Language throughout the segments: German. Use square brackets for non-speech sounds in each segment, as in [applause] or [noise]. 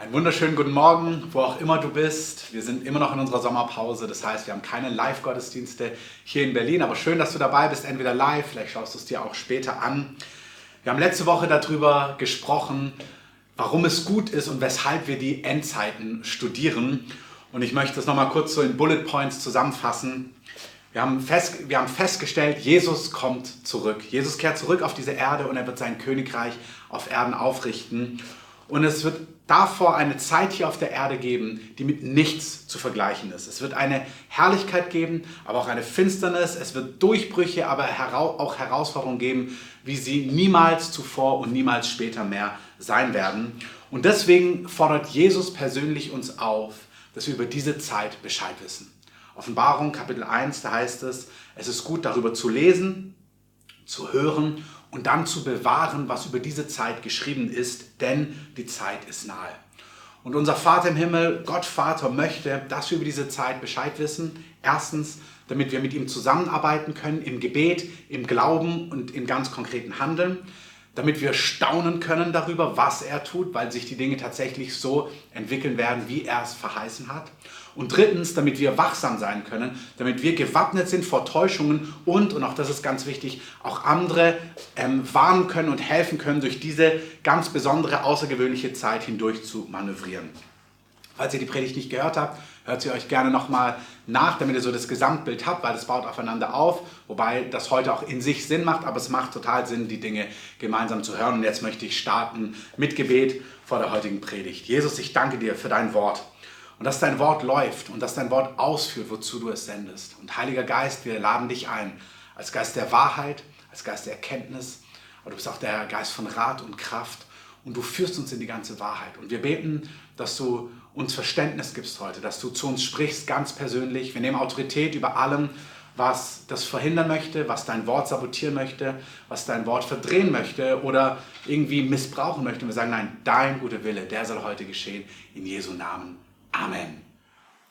Einen wunderschönen guten Morgen, wo auch immer du bist. Wir sind immer noch in unserer Sommerpause, das heißt, wir haben keine Live-Gottesdienste hier in Berlin, aber schön, dass du dabei bist, entweder live, vielleicht schaust du es dir auch später an. Wir haben letzte Woche darüber gesprochen, warum es gut ist und weshalb wir die Endzeiten studieren. Und ich möchte das nochmal kurz so in Bullet Points zusammenfassen. Wir haben, fest, wir haben festgestellt, Jesus kommt zurück. Jesus kehrt zurück auf diese Erde und er wird sein Königreich auf Erden aufrichten. Und es wird davor eine Zeit hier auf der Erde geben, die mit nichts zu vergleichen ist. Es wird eine Herrlichkeit geben, aber auch eine Finsternis. Es wird Durchbrüche, aber auch Herausforderungen geben, wie sie niemals zuvor und niemals später mehr sein werden. Und deswegen fordert Jesus persönlich uns auf, dass wir über diese Zeit Bescheid wissen. Offenbarung Kapitel 1, da heißt es, es ist gut darüber zu lesen, zu hören und dann zu bewahren, was über diese Zeit geschrieben ist, denn die Zeit ist nahe. Und unser Vater im Himmel, Gott Vater, möchte, dass wir über diese Zeit Bescheid wissen. Erstens, damit wir mit ihm zusammenarbeiten können im Gebet, im Glauben und im ganz konkreten Handeln. Damit wir staunen können darüber, was er tut, weil sich die Dinge tatsächlich so entwickeln werden, wie er es verheißen hat. Und drittens, damit wir wachsam sein können, damit wir gewappnet sind vor Täuschungen und, und auch das ist ganz wichtig, auch andere ähm, warnen können und helfen können, durch diese ganz besondere, außergewöhnliche Zeit hindurch zu manövrieren. Falls ihr die Predigt nicht gehört habt, hört sie euch gerne nochmal nach, damit ihr so das Gesamtbild habt, weil das baut aufeinander auf, wobei das heute auch in sich Sinn macht, aber es macht total Sinn, die Dinge gemeinsam zu hören. Und jetzt möchte ich starten mit Gebet vor der heutigen Predigt. Jesus, ich danke dir für dein Wort. Und dass dein Wort läuft und dass dein Wort ausführt, wozu du es sendest. Und Heiliger Geist, wir laden dich ein, als Geist der Wahrheit, als Geist der Erkenntnis, aber du bist auch der Geist von Rat und Kraft und du führst uns in die ganze Wahrheit. Und wir beten, dass du uns Verständnis gibst heute, dass du zu uns sprichst, ganz persönlich. Wir nehmen Autorität über allem, was das verhindern möchte, was dein Wort sabotieren möchte, was dein Wort verdrehen möchte oder irgendwie missbrauchen möchte. Und wir sagen, nein, dein guter Wille, der soll heute geschehen, in Jesu Namen. Amen.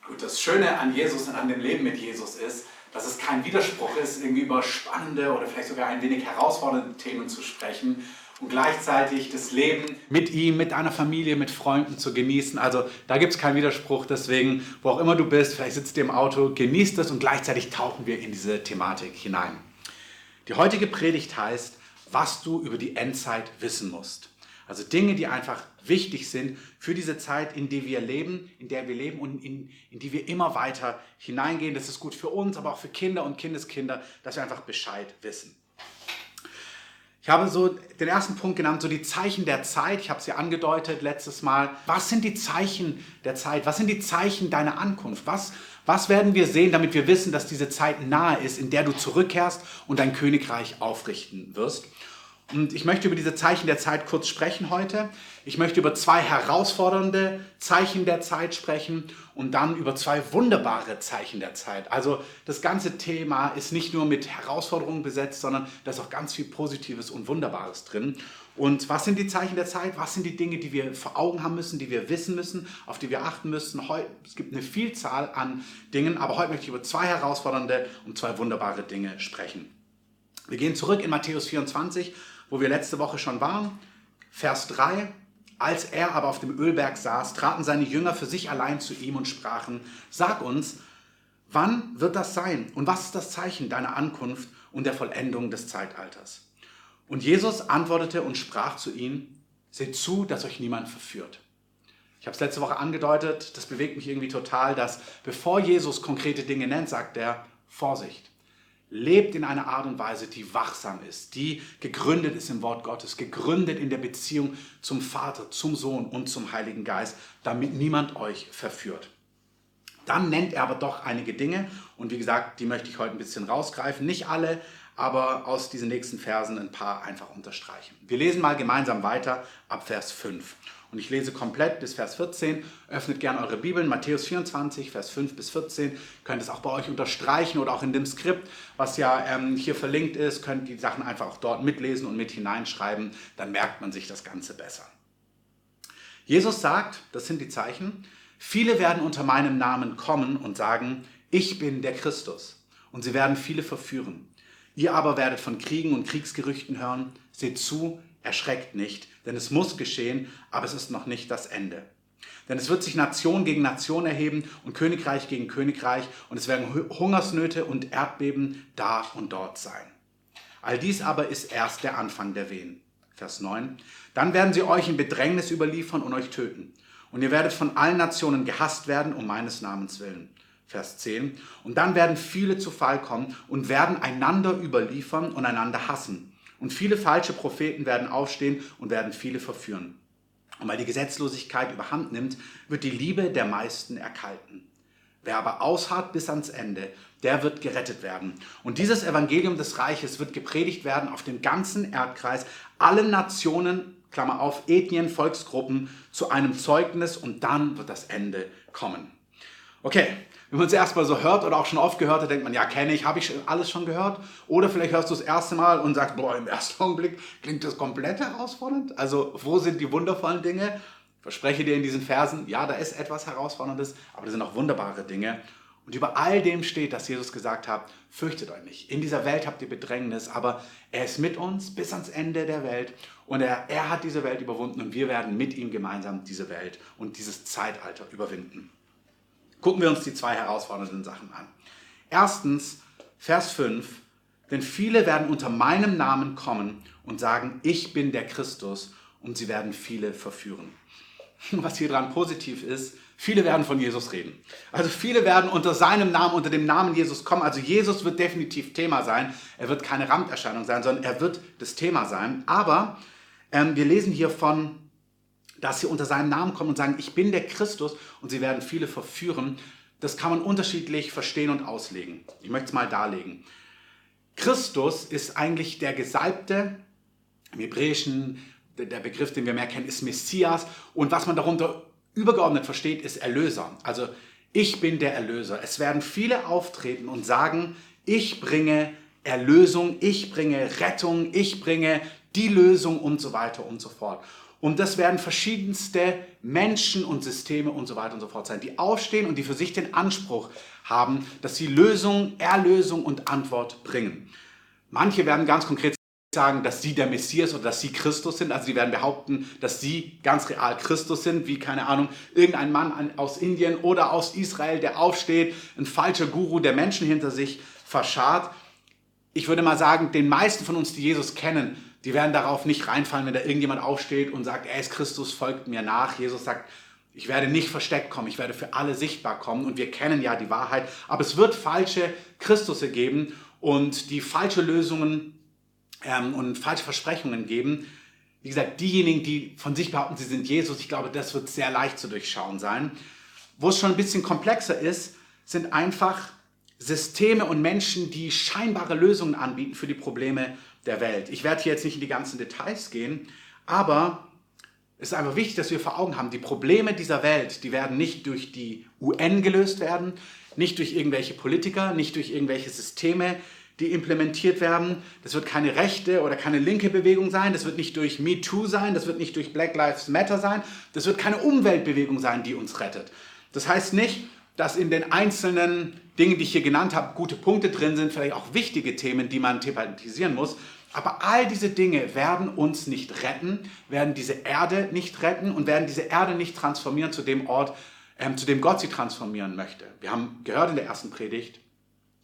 Gut, das Schöne an Jesus und an dem Leben mit Jesus ist, dass es kein Widerspruch ist, irgendwie über spannende oder vielleicht sogar ein wenig herausfordernde Themen zu sprechen und gleichzeitig das Leben mit ihm, mit einer Familie, mit Freunden zu genießen. Also da gibt es keinen Widerspruch. Deswegen, wo auch immer du bist, vielleicht sitzt du im Auto, genießt es und gleichzeitig tauchen wir in diese Thematik hinein. Die heutige Predigt heißt, was du über die Endzeit wissen musst. Also Dinge, die einfach wichtig sind für diese Zeit, in der wir leben, in der wir leben und in, in die wir immer weiter hineingehen. Das ist gut für uns, aber auch für Kinder und Kindeskinder, dass wir einfach Bescheid wissen. Ich habe so den ersten Punkt genannt, so die Zeichen der Zeit. Ich habe sie angedeutet letztes Mal. Was sind die Zeichen der Zeit? Was sind die Zeichen deiner Ankunft? Was, was werden wir sehen, damit wir wissen, dass diese Zeit nahe ist, in der du zurückkehrst und dein Königreich aufrichten wirst? Und ich möchte über diese Zeichen der Zeit kurz sprechen heute. Ich möchte über zwei herausfordernde Zeichen der Zeit sprechen und dann über zwei wunderbare Zeichen der Zeit. Also das ganze Thema ist nicht nur mit Herausforderungen besetzt, sondern da ist auch ganz viel Positives und Wunderbares drin. Und was sind die Zeichen der Zeit? Was sind die Dinge, die wir vor Augen haben müssen, die wir wissen müssen, auf die wir achten müssen? es gibt eine Vielzahl an Dingen, aber heute möchte ich über zwei herausfordernde und zwei wunderbare Dinge sprechen. Wir gehen zurück in Matthäus 24 wo wir letzte Woche schon waren. Vers 3. Als er aber auf dem Ölberg saß, traten seine Jünger für sich allein zu ihm und sprachen, sag uns, wann wird das sein und was ist das Zeichen deiner Ankunft und der Vollendung des Zeitalters? Und Jesus antwortete und sprach zu ihnen, seht zu, dass euch niemand verführt. Ich habe es letzte Woche angedeutet, das bewegt mich irgendwie total, dass bevor Jesus konkrete Dinge nennt, sagt er, Vorsicht. Lebt in einer Art und Weise, die wachsam ist, die gegründet ist im Wort Gottes, gegründet in der Beziehung zum Vater, zum Sohn und zum Heiligen Geist, damit niemand euch verführt. Dann nennt er aber doch einige Dinge und wie gesagt, die möchte ich heute ein bisschen rausgreifen. Nicht alle, aber aus diesen nächsten Versen ein paar einfach unterstreichen. Wir lesen mal gemeinsam weiter ab Vers 5. Und ich lese komplett bis Vers 14. Öffnet gerne eure Bibeln, Matthäus 24, Vers 5 bis 14. Könnt es auch bei euch unterstreichen oder auch in dem Skript, was ja ähm, hier verlinkt ist, könnt die Sachen einfach auch dort mitlesen und mit hineinschreiben. Dann merkt man sich das Ganze besser. Jesus sagt, das sind die Zeichen, viele werden unter meinem Namen kommen und sagen, ich bin der Christus. Und sie werden viele verführen. Ihr aber werdet von Kriegen und Kriegsgerüchten hören. Seht zu, erschreckt nicht, denn es muss geschehen, aber es ist noch nicht das Ende. Denn es wird sich Nation gegen Nation erheben und Königreich gegen Königreich und es werden Hungersnöte und Erdbeben da und dort sein. All dies aber ist erst der Anfang der Wehen. Vers 9. Dann werden sie euch in Bedrängnis überliefern und euch töten. Und ihr werdet von allen Nationen gehasst werden um meines Namens willen. Vers 10. Und dann werden viele zu Fall kommen und werden einander überliefern und einander hassen. Und viele falsche Propheten werden aufstehen und werden viele verführen. Und weil die Gesetzlosigkeit überhand nimmt, wird die Liebe der meisten erkalten. Wer aber ausharrt bis ans Ende, der wird gerettet werden. Und dieses Evangelium des Reiches wird gepredigt werden auf dem ganzen Erdkreis, allen Nationen, Klammer auf, Ethnien, Volksgruppen, zu einem Zeugnis und dann wird das Ende kommen. Okay, wenn man es erstmal so hört oder auch schon oft gehört hat, denkt man, ja, kenne ich, habe ich alles schon gehört. Oder vielleicht hörst du das erste Mal und sagst, boah, im ersten [laughs] Augenblick klingt das komplett herausfordernd. Also, wo sind die wundervollen Dinge? Verspreche dir in diesen Versen, ja, da ist etwas Herausforderndes, aber da sind auch wunderbare Dinge. Und über all dem steht, dass Jesus gesagt hat, fürchtet euch nicht. In dieser Welt habt ihr Bedrängnis, aber er ist mit uns bis ans Ende der Welt und er, er hat diese Welt überwunden und wir werden mit ihm gemeinsam diese Welt und dieses Zeitalter überwinden. Gucken wir uns die zwei herausfordernden Sachen an. Erstens, Vers 5, denn viele werden unter meinem Namen kommen und sagen, ich bin der Christus und sie werden viele verführen. [laughs] Was hier dran positiv ist, viele werden von Jesus reden. Also viele werden unter seinem Namen, unter dem Namen Jesus kommen. Also Jesus wird definitiv Thema sein. Er wird keine Randerscheinung sein, sondern er wird das Thema sein. Aber ähm, wir lesen hier von dass sie unter seinem Namen kommen und sagen, ich bin der Christus und sie werden viele verführen. Das kann man unterschiedlich verstehen und auslegen. Ich möchte es mal darlegen. Christus ist eigentlich der Gesalbte, im Hebräischen, der Begriff, den wir mehr kennen, ist Messias. Und was man darunter übergeordnet versteht, ist Erlöser. Also ich bin der Erlöser. Es werden viele auftreten und sagen, ich bringe Erlösung, ich bringe Rettung, ich bringe die Lösung und so weiter und so fort. Und das werden verschiedenste Menschen und Systeme und so weiter und so fort sein, die aufstehen und die für sich den Anspruch haben, dass sie Lösung, Erlösung und Antwort bringen. Manche werden ganz konkret sagen, dass sie der Messias oder dass sie Christus sind. Also sie werden behaupten, dass sie ganz real Christus sind, wie keine Ahnung, irgendein Mann aus Indien oder aus Israel, der aufsteht, ein falscher Guru, der Menschen hinter sich verscharrt. Ich würde mal sagen, den meisten von uns, die Jesus kennen, die werden darauf nicht reinfallen, wenn da irgendjemand aufsteht und sagt, er ist Christus, folgt mir nach. Jesus sagt, ich werde nicht versteckt kommen, ich werde für alle sichtbar kommen und wir kennen ja die Wahrheit. Aber es wird falsche Christusse geben und die falsche Lösungen ähm, und falsche Versprechungen geben. Wie gesagt, diejenigen, die von sich behaupten, sie sind Jesus, ich glaube, das wird sehr leicht zu durchschauen sein. Wo es schon ein bisschen komplexer ist, sind einfach Systeme und Menschen, die scheinbare Lösungen anbieten für die Probleme der Welt. Ich werde hier jetzt nicht in die ganzen Details gehen, aber es ist einfach wichtig, dass wir vor Augen haben, die Probleme dieser Welt, die werden nicht durch die UN gelöst werden, nicht durch irgendwelche Politiker, nicht durch irgendwelche Systeme, die implementiert werden. Das wird keine rechte oder keine linke Bewegung sein, das wird nicht durch MeToo sein, das wird nicht durch Black Lives Matter sein, das wird keine Umweltbewegung sein, die uns rettet. Das heißt nicht, dass in den einzelnen Dingen, die ich hier genannt habe, gute Punkte drin sind, vielleicht auch wichtige Themen, die man thematisieren muss, aber all diese Dinge werden uns nicht retten, werden diese Erde nicht retten und werden diese Erde nicht transformieren zu dem Ort, ähm, zu dem Gott sie transformieren möchte. Wir haben gehört in der ersten Predigt,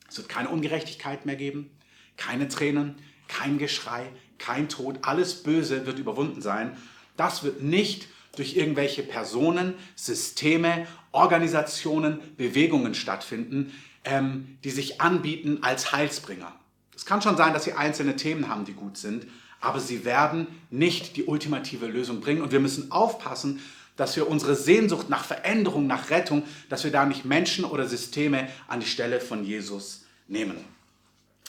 es wird keine Ungerechtigkeit mehr geben, keine Tränen, kein Geschrei, kein Tod, alles Böse wird überwunden sein. Das wird nicht durch irgendwelche Personen, Systeme, Organisationen, Bewegungen stattfinden, ähm, die sich anbieten als Heilsbringer. Es kann schon sein, dass sie einzelne Themen haben, die gut sind, aber sie werden nicht die ultimative Lösung bringen. Und wir müssen aufpassen, dass wir unsere Sehnsucht nach Veränderung, nach Rettung, dass wir da nicht Menschen oder Systeme an die Stelle von Jesus nehmen.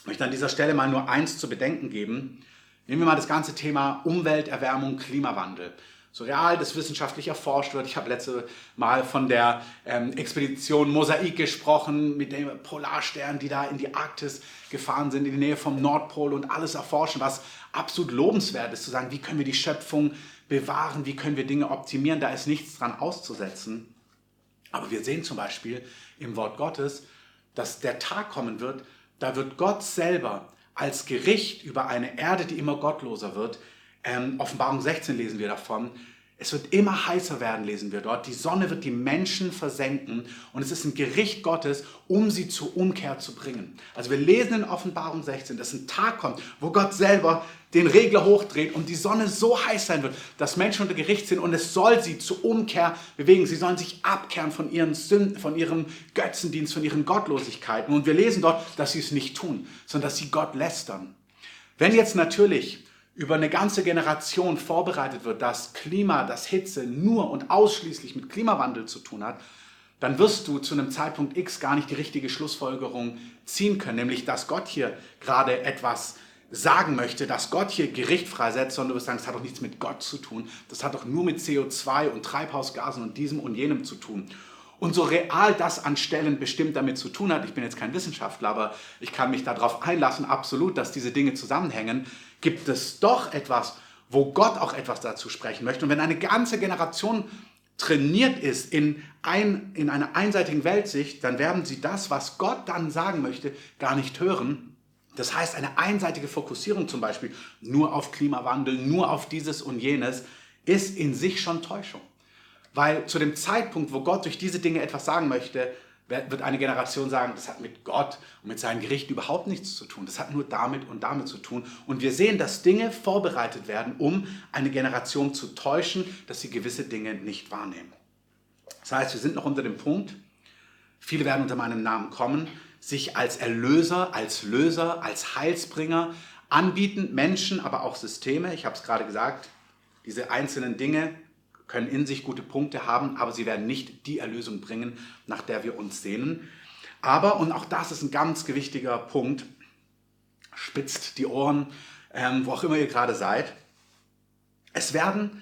Ich möchte an dieser Stelle mal nur eins zu bedenken geben. Nehmen wir mal das ganze Thema Umwelterwärmung, Klimawandel so real das wissenschaftlich erforscht wird. Ich habe letzte Mal von der ähm, Expedition Mosaik gesprochen, mit den Polarsternen, die da in die Arktis gefahren sind, in die Nähe vom Nordpol und alles erforschen, was absolut lobenswert ist, zu sagen, wie können wir die Schöpfung bewahren, wie können wir Dinge optimieren, da ist nichts dran auszusetzen. Aber wir sehen zum Beispiel im Wort Gottes, dass der Tag kommen wird, da wird Gott selber als Gericht über eine Erde, die immer gottloser wird, ähm, Offenbarung 16 lesen wir davon, Es wird immer heißer werden, lesen wir dort. Die Sonne wird die Menschen versenken und es ist ein Gericht Gottes, um sie zur Umkehr zu bringen. Also wir lesen in Offenbarung 16, dass ein Tag kommt, wo Gott selber den Regler hochdreht und die Sonne so heiß sein wird, dass Menschen unter Gericht sind und es soll sie zur Umkehr bewegen. Sie sollen sich abkehren von ihren Sünden, von ihrem Götzendienst, von ihren Gottlosigkeiten. Und wir lesen dort, dass sie es nicht tun, sondern dass sie Gott lästern. Wenn jetzt natürlich über eine ganze Generation vorbereitet wird, dass Klima, dass Hitze nur und ausschließlich mit Klimawandel zu tun hat, dann wirst du zu einem Zeitpunkt X gar nicht die richtige Schlussfolgerung ziehen können, nämlich dass Gott hier gerade etwas sagen möchte, dass Gott hier Gericht freisetzt, sondern du wirst sagen, das hat doch nichts mit Gott zu tun, das hat doch nur mit CO2 und Treibhausgasen und diesem und jenem zu tun. Und so real das an Stellen bestimmt damit zu tun hat, ich bin jetzt kein Wissenschaftler, aber ich kann mich darauf einlassen, absolut, dass diese Dinge zusammenhängen, gibt es doch etwas, wo Gott auch etwas dazu sprechen möchte. Und wenn eine ganze Generation trainiert ist in, ein, in einer einseitigen Weltsicht, dann werden sie das, was Gott dann sagen möchte, gar nicht hören. Das heißt, eine einseitige Fokussierung zum Beispiel nur auf Klimawandel, nur auf dieses und jenes, ist in sich schon Täuschung. Weil zu dem Zeitpunkt, wo Gott durch diese Dinge etwas sagen möchte, wird eine Generation sagen, das hat mit Gott und mit seinen Gerichten überhaupt nichts zu tun. Das hat nur damit und damit zu tun. Und wir sehen, dass Dinge vorbereitet werden, um eine Generation zu täuschen, dass sie gewisse Dinge nicht wahrnehmen. Das heißt, wir sind noch unter dem Punkt, viele werden unter meinem Namen kommen, sich als Erlöser, als Löser, als Heilsbringer anbieten, Menschen, aber auch Systeme. Ich habe es gerade gesagt, diese einzelnen Dinge können in sich gute Punkte haben, aber sie werden nicht die Erlösung bringen, nach der wir uns sehnen. Aber, und auch das ist ein ganz gewichtiger Punkt, spitzt die Ohren, ähm, wo auch immer ihr gerade seid. Es werden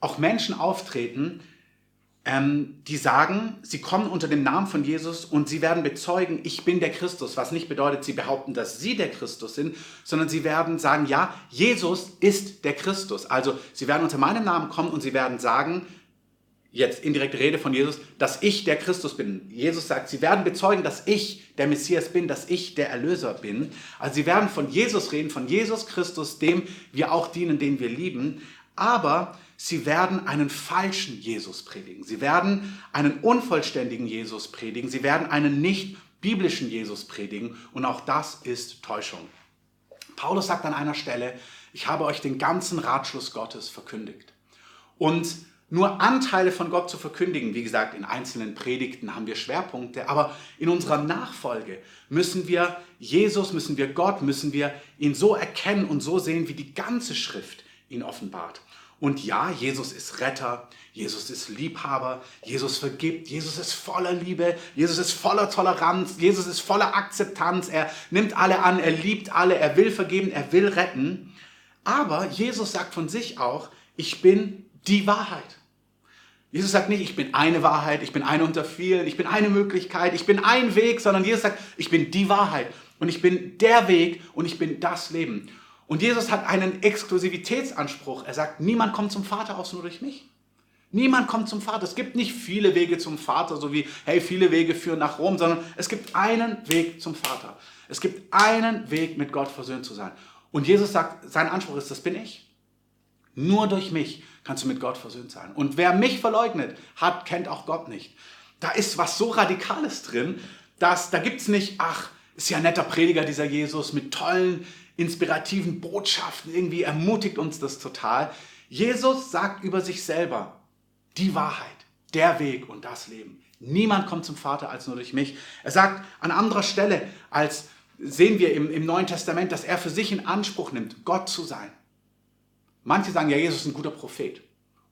auch Menschen auftreten, ähm, die sagen, sie kommen unter dem Namen von Jesus und sie werden bezeugen, ich bin der Christus, was nicht bedeutet, sie behaupten, dass sie der Christus sind, sondern sie werden sagen, ja, Jesus ist der Christus. Also sie werden unter meinem Namen kommen und sie werden sagen, jetzt indirekte Rede von Jesus, dass ich der Christus bin. Jesus sagt, sie werden bezeugen, dass ich der Messias bin, dass ich der Erlöser bin. Also sie werden von Jesus reden, von Jesus Christus, dem wir auch dienen, den wir lieben. Aber sie werden einen falschen Jesus predigen. Sie werden einen unvollständigen Jesus predigen. Sie werden einen nicht biblischen Jesus predigen. Und auch das ist Täuschung. Paulus sagt an einer Stelle, ich habe euch den ganzen Ratschluss Gottes verkündigt. Und nur Anteile von Gott zu verkündigen, wie gesagt, in einzelnen Predigten haben wir Schwerpunkte, aber in unserer Nachfolge müssen wir Jesus, müssen wir Gott, müssen wir ihn so erkennen und so sehen, wie die ganze Schrift ihn offenbart. Und ja, Jesus ist Retter, Jesus ist Liebhaber, Jesus vergibt, Jesus ist voller Liebe, Jesus ist voller Toleranz, Jesus ist voller Akzeptanz, er nimmt alle an, er liebt alle, er will vergeben, er will retten. Aber Jesus sagt von sich auch, ich bin die Wahrheit. Jesus sagt nicht, ich bin eine Wahrheit, ich bin eine unter vielen, ich bin eine Möglichkeit, ich bin ein Weg, sondern Jesus sagt, ich bin die Wahrheit und ich bin der Weg und ich bin das Leben. Und Jesus hat einen Exklusivitätsanspruch. Er sagt, niemand kommt zum Vater aus nur durch mich. Niemand kommt zum Vater. Es gibt nicht viele Wege zum Vater, so wie, hey, viele Wege führen nach Rom, sondern es gibt einen Weg zum Vater. Es gibt einen Weg, mit Gott versöhnt zu sein. Und Jesus sagt, sein Anspruch ist, das bin ich. Nur durch mich kannst du mit Gott versöhnt sein. Und wer mich verleugnet hat, kennt auch Gott nicht. Da ist was so Radikales drin, dass da gibt es nicht, ach, ist ja ein netter Prediger dieser Jesus mit tollen inspirativen Botschaften. Irgendwie ermutigt uns das total. Jesus sagt über sich selber die Wahrheit, der Weg und das Leben. Niemand kommt zum Vater als nur durch mich. Er sagt an anderer Stelle, als sehen wir im, im Neuen Testament, dass er für sich in Anspruch nimmt, Gott zu sein. Manche sagen, ja, Jesus ist ein guter Prophet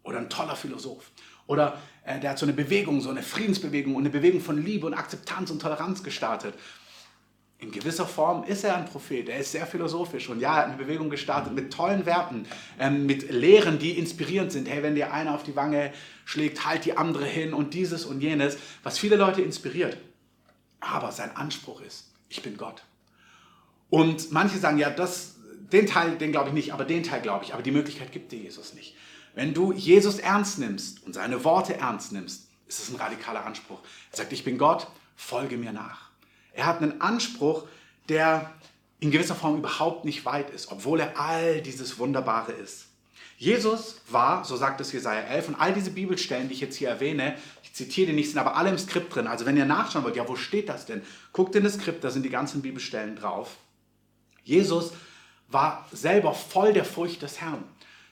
oder ein toller Philosoph. Oder äh, der hat so eine Bewegung, so eine Friedensbewegung und eine Bewegung von Liebe und Akzeptanz und Toleranz gestartet in gewisser Form ist er ein Prophet. Er ist sehr philosophisch und ja, er hat eine Bewegung gestartet mit tollen Werten, ähm, mit Lehren, die inspirierend sind. Hey, wenn dir einer auf die Wange schlägt, halt die andere hin und dieses und jenes, was viele Leute inspiriert. Aber sein Anspruch ist, ich bin Gott. Und manche sagen, ja, das, den Teil, den glaube ich nicht, aber den Teil glaube ich. Aber die Möglichkeit gibt dir Jesus nicht. Wenn du Jesus ernst nimmst und seine Worte ernst nimmst, ist es ein radikaler Anspruch. Er sagt, ich bin Gott, folge mir nach. Er hat einen Anspruch, der in gewisser Form überhaupt nicht weit ist, obwohl er all dieses Wunderbare ist. Jesus war, so sagt es Jesaja 11, und all diese Bibelstellen, die ich jetzt hier erwähne, ich zitiere die nicht, sind aber alle im Skript drin. Also wenn ihr nachschauen wollt, ja, wo steht das denn? Guckt in das Skript, da sind die ganzen Bibelstellen drauf. Jesus war selber voll der Furcht des Herrn.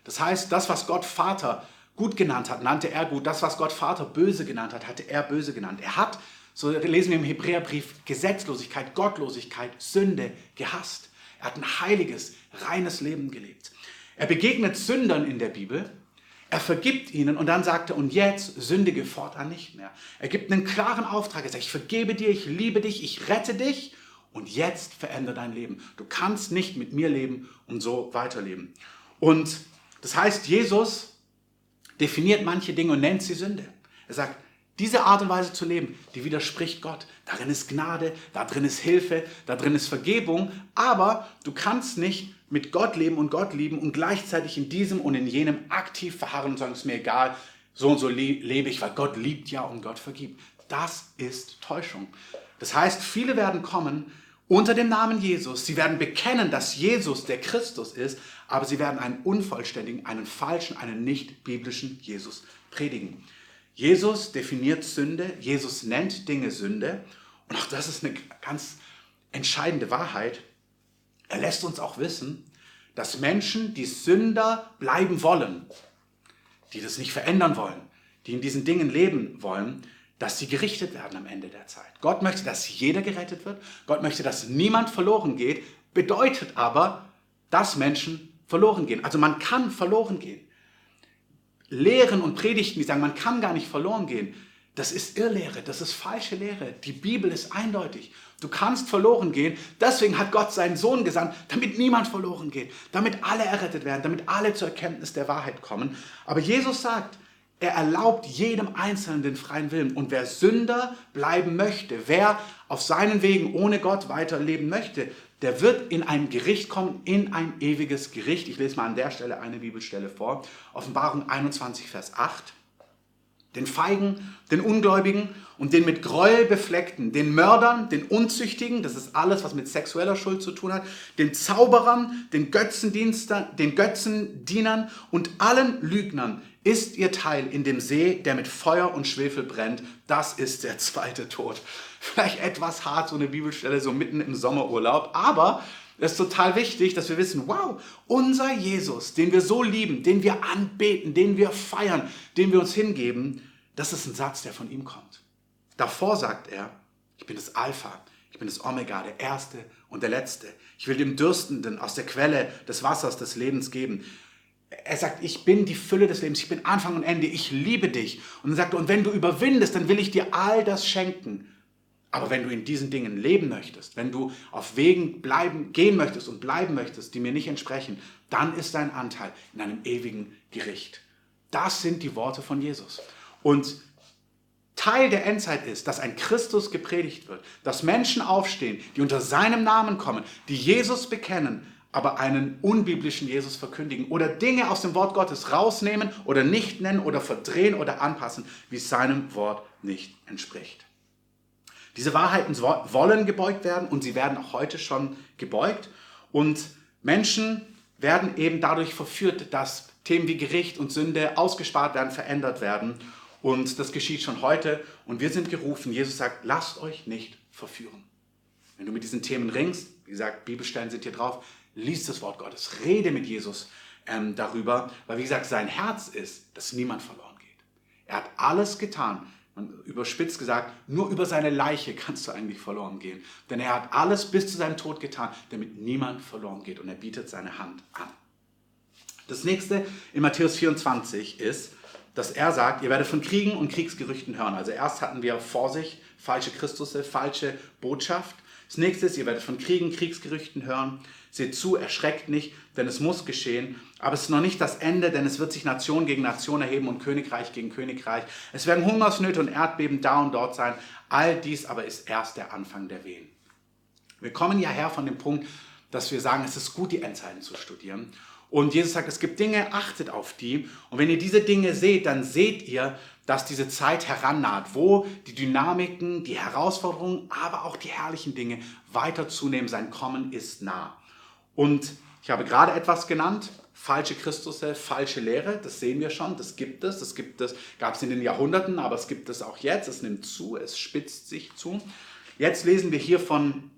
Das heißt, das, was Gott Vater gut genannt hat, nannte er gut. Das, was Gott Vater böse genannt hat, hatte er böse genannt. Er hat, so lesen wir im Hebräerbrief, Gesetzlosigkeit, Gottlosigkeit, Sünde gehasst. Er hat ein heiliges, reines Leben gelebt. Er begegnet Sündern in der Bibel, er vergibt ihnen und dann sagt er, und jetzt sündige fortan nicht mehr. Er gibt einen klaren Auftrag, er sagt, ich vergebe dir, ich liebe dich, ich rette dich und jetzt verändere dein Leben. Du kannst nicht mit mir leben und so weiterleben. Und das heißt, Jesus definiert manche Dinge und nennt sie Sünde. Er sagt, diese Art und Weise zu leben, die widerspricht Gott. Darin ist Gnade, da drin ist Hilfe, da drin ist Vergebung, aber du kannst nicht mit Gott leben und Gott lieben und gleichzeitig in diesem und in jenem aktiv verharren und sagen, es ist mir egal, so und so lebe ich, weil Gott liebt ja und Gott vergibt. Das ist Täuschung. Das heißt, viele werden kommen unter dem Namen Jesus. Sie werden bekennen, dass Jesus der Christus ist, aber sie werden einen unvollständigen, einen falschen, einen nicht biblischen Jesus predigen. Jesus definiert Sünde, Jesus nennt Dinge Sünde und auch das ist eine ganz entscheidende Wahrheit. Er lässt uns auch wissen, dass Menschen, die Sünder bleiben wollen, die das nicht verändern wollen, die in diesen Dingen leben wollen, dass sie gerichtet werden am Ende der Zeit. Gott möchte, dass jeder gerettet wird. Gott möchte, dass niemand verloren geht. Bedeutet aber, dass Menschen verloren gehen. Also man kann verloren gehen. Lehren und Predigten, die sagen, man kann gar nicht verloren gehen, das ist Irrlehre, das ist falsche Lehre. Die Bibel ist eindeutig. Du kannst verloren gehen. Deswegen hat Gott seinen Sohn gesandt, damit niemand verloren geht, damit alle errettet werden, damit alle zur Erkenntnis der Wahrheit kommen. Aber Jesus sagt, er erlaubt jedem Einzelnen den freien Willen. Und wer Sünder bleiben möchte, wer auf seinen Wegen ohne Gott weiterleben möchte, der wird in ein Gericht kommen, in ein ewiges Gericht. Ich lese mal an der Stelle eine Bibelstelle vor. Offenbarung 21, Vers 8. Den Feigen, den Ungläubigen und den mit Gräuel befleckten, den Mördern, den Unzüchtigen, das ist alles, was mit sexueller Schuld zu tun hat, den Zauberern, den den Götzendienern und allen Lügnern ist ihr Teil in dem See, der mit Feuer und Schwefel brennt. Das ist der zweite Tod. Vielleicht etwas hart, so eine Bibelstelle, so mitten im Sommerurlaub, aber es ist total wichtig, dass wir wissen, wow, unser Jesus, den wir so lieben, den wir anbeten, den wir feiern, den wir uns hingeben, das ist ein Satz, der von ihm kommt. Davor sagt er, ich bin das Alpha, ich bin das Omega, der Erste und der Letzte. Ich will dem Dürstenden aus der Quelle des Wassers des Lebens geben. Er sagt, ich bin die Fülle des Lebens, ich bin Anfang und Ende, ich liebe dich. Und er sagt, und wenn du überwindest, dann will ich dir all das schenken. Aber wenn du in diesen Dingen leben möchtest, wenn du auf Wegen bleiben, gehen möchtest und bleiben möchtest, die mir nicht entsprechen, dann ist dein Anteil in einem ewigen Gericht. Das sind die Worte von Jesus. Und Teil der Endzeit ist, dass ein Christus gepredigt wird, dass Menschen aufstehen, die unter seinem Namen kommen, die Jesus bekennen, aber einen unbiblischen Jesus verkündigen oder Dinge aus dem Wort Gottes rausnehmen oder nicht nennen oder verdrehen oder anpassen, wie seinem Wort nicht entspricht. Diese Wahrheiten wollen gebeugt werden und sie werden auch heute schon gebeugt. Und Menschen werden eben dadurch verführt, dass Themen wie Gericht und Sünde ausgespart werden, verändert werden. Und das geschieht schon heute. Und wir sind gerufen, Jesus sagt, lasst euch nicht verführen. Wenn du mit diesen Themen ringst, wie gesagt, Bibelstellen sind hier drauf, liest das Wort Gottes, rede mit Jesus ähm, darüber, weil wie gesagt, sein Herz ist, dass niemand verloren geht. Er hat alles getan, überspitzt gesagt, nur über seine Leiche kannst du eigentlich verloren gehen. Denn er hat alles bis zu seinem Tod getan, damit niemand verloren geht. Und er bietet seine Hand an. Das nächste in Matthäus 24 ist, dass er sagt, ihr werdet von Kriegen und Kriegsgerüchten hören. Also erst hatten wir Vorsicht, falsche Christusse, falsche Botschaft. Das nächste ist, ihr werdet von Kriegen, Kriegsgerüchten hören. Seht zu, erschreckt nicht, denn es muss geschehen. Aber es ist noch nicht das Ende, denn es wird sich Nation gegen Nation erheben und Königreich gegen Königreich. Es werden Hungersnöte und Erdbeben da und dort sein. All dies aber ist erst der Anfang der Wehen. Wir kommen ja her von dem Punkt, dass wir sagen, es ist gut, die Endzeiten zu studieren. Und Jesus sagt, es gibt Dinge, achtet auf die. Und wenn ihr diese Dinge seht, dann seht ihr, dass diese Zeit herannaht, wo die Dynamiken, die Herausforderungen, aber auch die herrlichen Dinge weiter zunehmen. Sein Kommen ist nah. Und Ich habe gerade etwas genannt, falsche Christusse, falsche Lehre, das sehen wir schon, das gibt es, das gibt es, gab es in den Jahrhunderten, aber es gibt es auch jetzt, es nimmt zu, es spitzt sich zu. Jetzt lesen wir hier von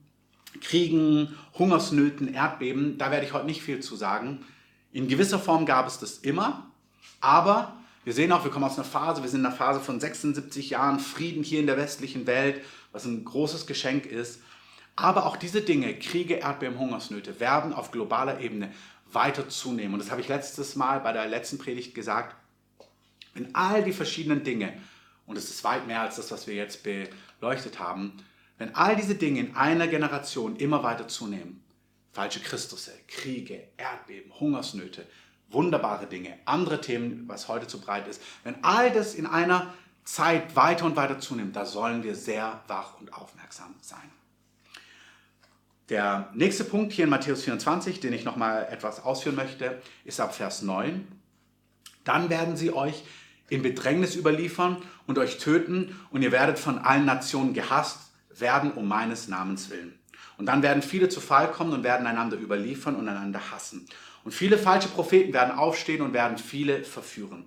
Kriegen, Hungersnöten, Erdbeben, da werde ich heute nicht viel zu sagen. In gewisser Form gab es das immer, aber wir sehen auch, wir kommen aus einer Phase, wir sind in einer Phase von 76 Jahren Frieden hier in der westlichen Welt, was ein großes Geschenk ist. Aber auch diese Dinge, Kriege, Erdbeben, Hungersnöte, werden auf globaler Ebene weiter zunehmen. Und das habe ich letztes Mal bei der letzten Predigt gesagt. Wenn all die verschiedenen Dinge, und es ist weit mehr als das, was wir jetzt beleuchtet haben, wenn all diese Dinge in einer Generation immer weiter zunehmen, falsche Christusse, Kriege, Erdbeben, Hungersnöte, wunderbare Dinge, andere Themen, was heute zu breit ist, wenn all das in einer Zeit weiter und weiter zunimmt, da sollen wir sehr wach und aufmerksam sein. Der nächste Punkt hier in Matthäus 24, den ich nochmal etwas ausführen möchte, ist ab Vers 9. Dann werden sie euch in Bedrängnis überliefern und euch töten und ihr werdet von allen Nationen gehasst werden um meines Namens willen. Und dann werden viele zu Fall kommen und werden einander überliefern und einander hassen. Und viele falsche Propheten werden aufstehen und werden viele verführen.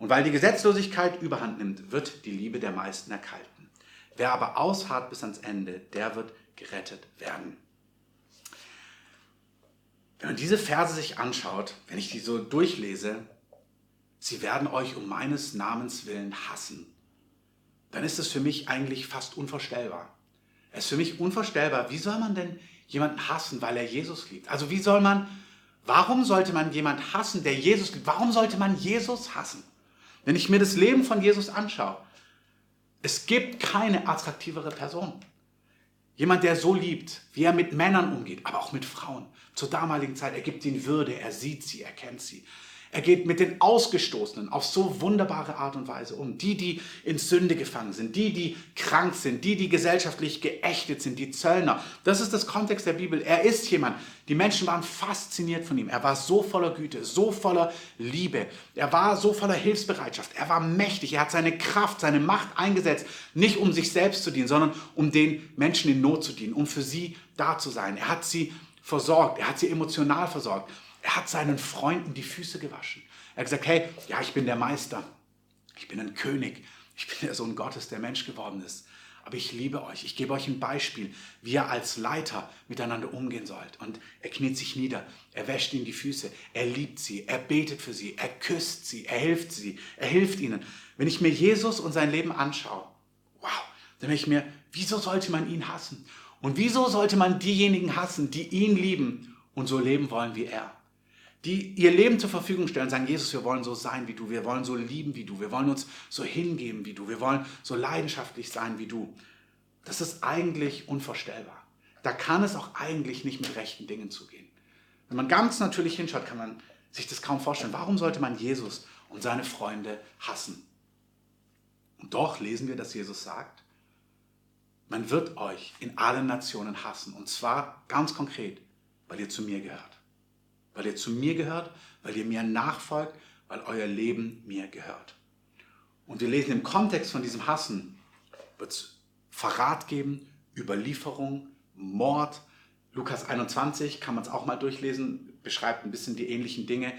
Und weil die Gesetzlosigkeit überhand nimmt, wird die Liebe der meisten erkalten. Wer aber ausharrt bis ans Ende, der wird gerettet werden. Wenn man diese Verse sich anschaut, wenn ich die so durchlese, sie werden euch um meines Namens willen hassen, dann ist es für mich eigentlich fast unvorstellbar. Es ist für mich unvorstellbar, wie soll man denn jemanden hassen, weil er Jesus liebt? Also wie soll man, warum sollte man jemanden hassen, der Jesus liebt? Warum sollte man Jesus hassen? Wenn ich mir das Leben von Jesus anschaue, es gibt keine attraktivere Person. Jemand, der so liebt, wie er mit Männern umgeht, aber auch mit Frauen. Zur damaligen Zeit, er gibt ihnen Würde, er sieht sie, er kennt sie. Er geht mit den Ausgestoßenen auf so wunderbare Art und Weise um. Die, die in Sünde gefangen sind, die, die krank sind, die, die gesellschaftlich geächtet sind, die Zöllner. Das ist das Kontext der Bibel. Er ist jemand. Die Menschen waren fasziniert von ihm. Er war so voller Güte, so voller Liebe. Er war so voller Hilfsbereitschaft. Er war mächtig. Er hat seine Kraft, seine Macht eingesetzt, nicht um sich selbst zu dienen, sondern um den Menschen in Not zu dienen, um für sie da zu sein. Er hat sie versorgt. Er hat sie emotional versorgt. Er hat seinen Freunden die Füße gewaschen. Er hat gesagt, hey, ja, ich bin der Meister. Ich bin ein König. Ich bin der Sohn Gottes, der Mensch geworden ist. Aber ich liebe euch. Ich gebe euch ein Beispiel, wie ihr als Leiter miteinander umgehen sollt. Und er kniet sich nieder. Er wäscht ihnen die Füße. Er liebt sie. Er betet für sie. Er küsst sie. Er hilft sie. Er hilft ihnen. Wenn ich mir Jesus und sein Leben anschaue, wow, dann denke ich mir, wieso sollte man ihn hassen? Und wieso sollte man diejenigen hassen, die ihn lieben und so leben wollen wie er? Die ihr Leben zur Verfügung stellen, sagen, Jesus, wir wollen so sein wie du, wir wollen so lieben wie du, wir wollen uns so hingeben wie du, wir wollen so leidenschaftlich sein wie du. Das ist eigentlich unvorstellbar. Da kann es auch eigentlich nicht mit rechten Dingen zugehen. Wenn man ganz natürlich hinschaut, kann man sich das kaum vorstellen. Warum sollte man Jesus und seine Freunde hassen? Und doch lesen wir, dass Jesus sagt, man wird euch in allen Nationen hassen. Und zwar ganz konkret, weil ihr zu mir gehört weil ihr zu mir gehört, weil ihr mir nachfolgt, weil euer Leben mir gehört. Und wir lesen im Kontext von diesem Hassen, wird es Verrat geben, Überlieferung, Mord. Lukas 21 kann man es auch mal durchlesen, beschreibt ein bisschen die ähnlichen Dinge.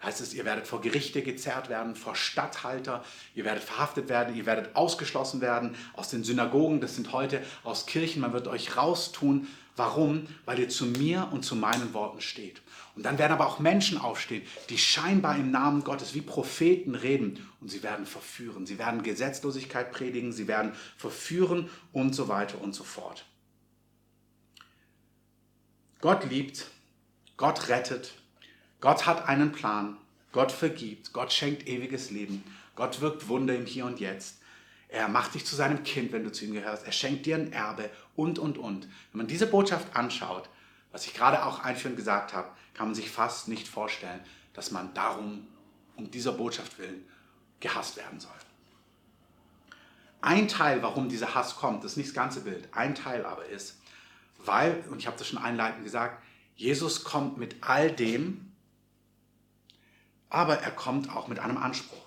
Da heißt es, ihr werdet vor Gerichte gezerrt werden, vor Statthalter, ihr werdet verhaftet werden, ihr werdet ausgeschlossen werden aus den Synagogen, das sind heute aus Kirchen, man wird euch raustun. Warum? Weil ihr zu mir und zu meinen Worten steht. Und dann werden aber auch Menschen aufstehen, die scheinbar im Namen Gottes wie Propheten reden und sie werden verführen. Sie werden Gesetzlosigkeit predigen, sie werden verführen und so weiter und so fort. Gott liebt, Gott rettet, Gott hat einen Plan, Gott vergibt, Gott schenkt ewiges Leben, Gott wirkt Wunder im Hier und Jetzt. Er macht dich zu seinem Kind, wenn du zu ihm gehörst. Er schenkt dir ein Erbe und, und, und. Wenn man diese Botschaft anschaut, was ich gerade auch einführend gesagt habe, kann man sich fast nicht vorstellen, dass man darum, um dieser Botschaft willen, gehasst werden soll. Ein Teil, warum dieser Hass kommt, ist nicht das ganze Bild. Ein Teil aber ist, weil, und ich habe das schon einleitend gesagt, Jesus kommt mit all dem, aber er kommt auch mit einem Anspruch.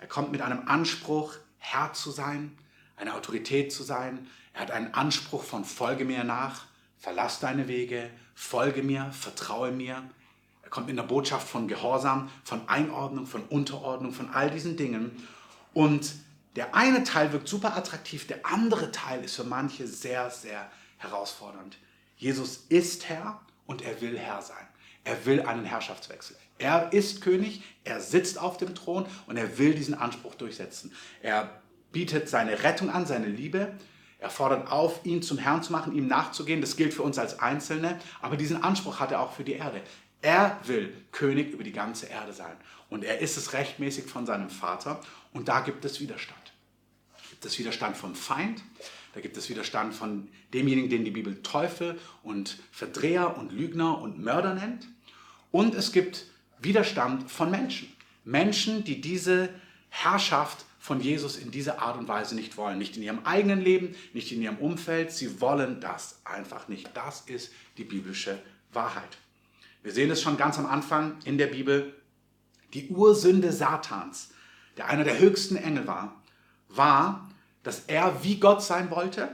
Er kommt mit einem Anspruch, Herr zu sein, eine Autorität zu sein. Er hat einen Anspruch von Folge mir nach, verlass deine Wege, folge mir, vertraue mir. Er kommt mit einer Botschaft von Gehorsam, von Einordnung, von Unterordnung, von all diesen Dingen. Und der eine Teil wirkt super attraktiv, der andere Teil ist für manche sehr, sehr herausfordernd. Jesus ist Herr und er will Herr sein. Er will einen Herrschaftswechsel. Er ist König, er sitzt auf dem Thron und er will diesen Anspruch durchsetzen. Er bietet seine Rettung an, seine Liebe. Er fordert auf, ihn zum Herrn zu machen, ihm nachzugehen. Das gilt für uns als Einzelne, aber diesen Anspruch hat er auch für die Erde. Er will König über die ganze Erde sein. Und er ist es rechtmäßig von seinem Vater. Und da gibt es Widerstand. Gibt es Widerstand vom Feind. Da gibt es Widerstand von demjenigen, den die Bibel Teufel und Verdreher und Lügner und Mörder nennt. Und es gibt Widerstand von Menschen. Menschen, die diese Herrschaft von Jesus in dieser Art und Weise nicht wollen. Nicht in ihrem eigenen Leben, nicht in ihrem Umfeld. Sie wollen das einfach nicht. Das ist die biblische Wahrheit. Wir sehen es schon ganz am Anfang in der Bibel. Die Ursünde Satans, der einer der höchsten Engel war, war, dass er wie Gott sein wollte.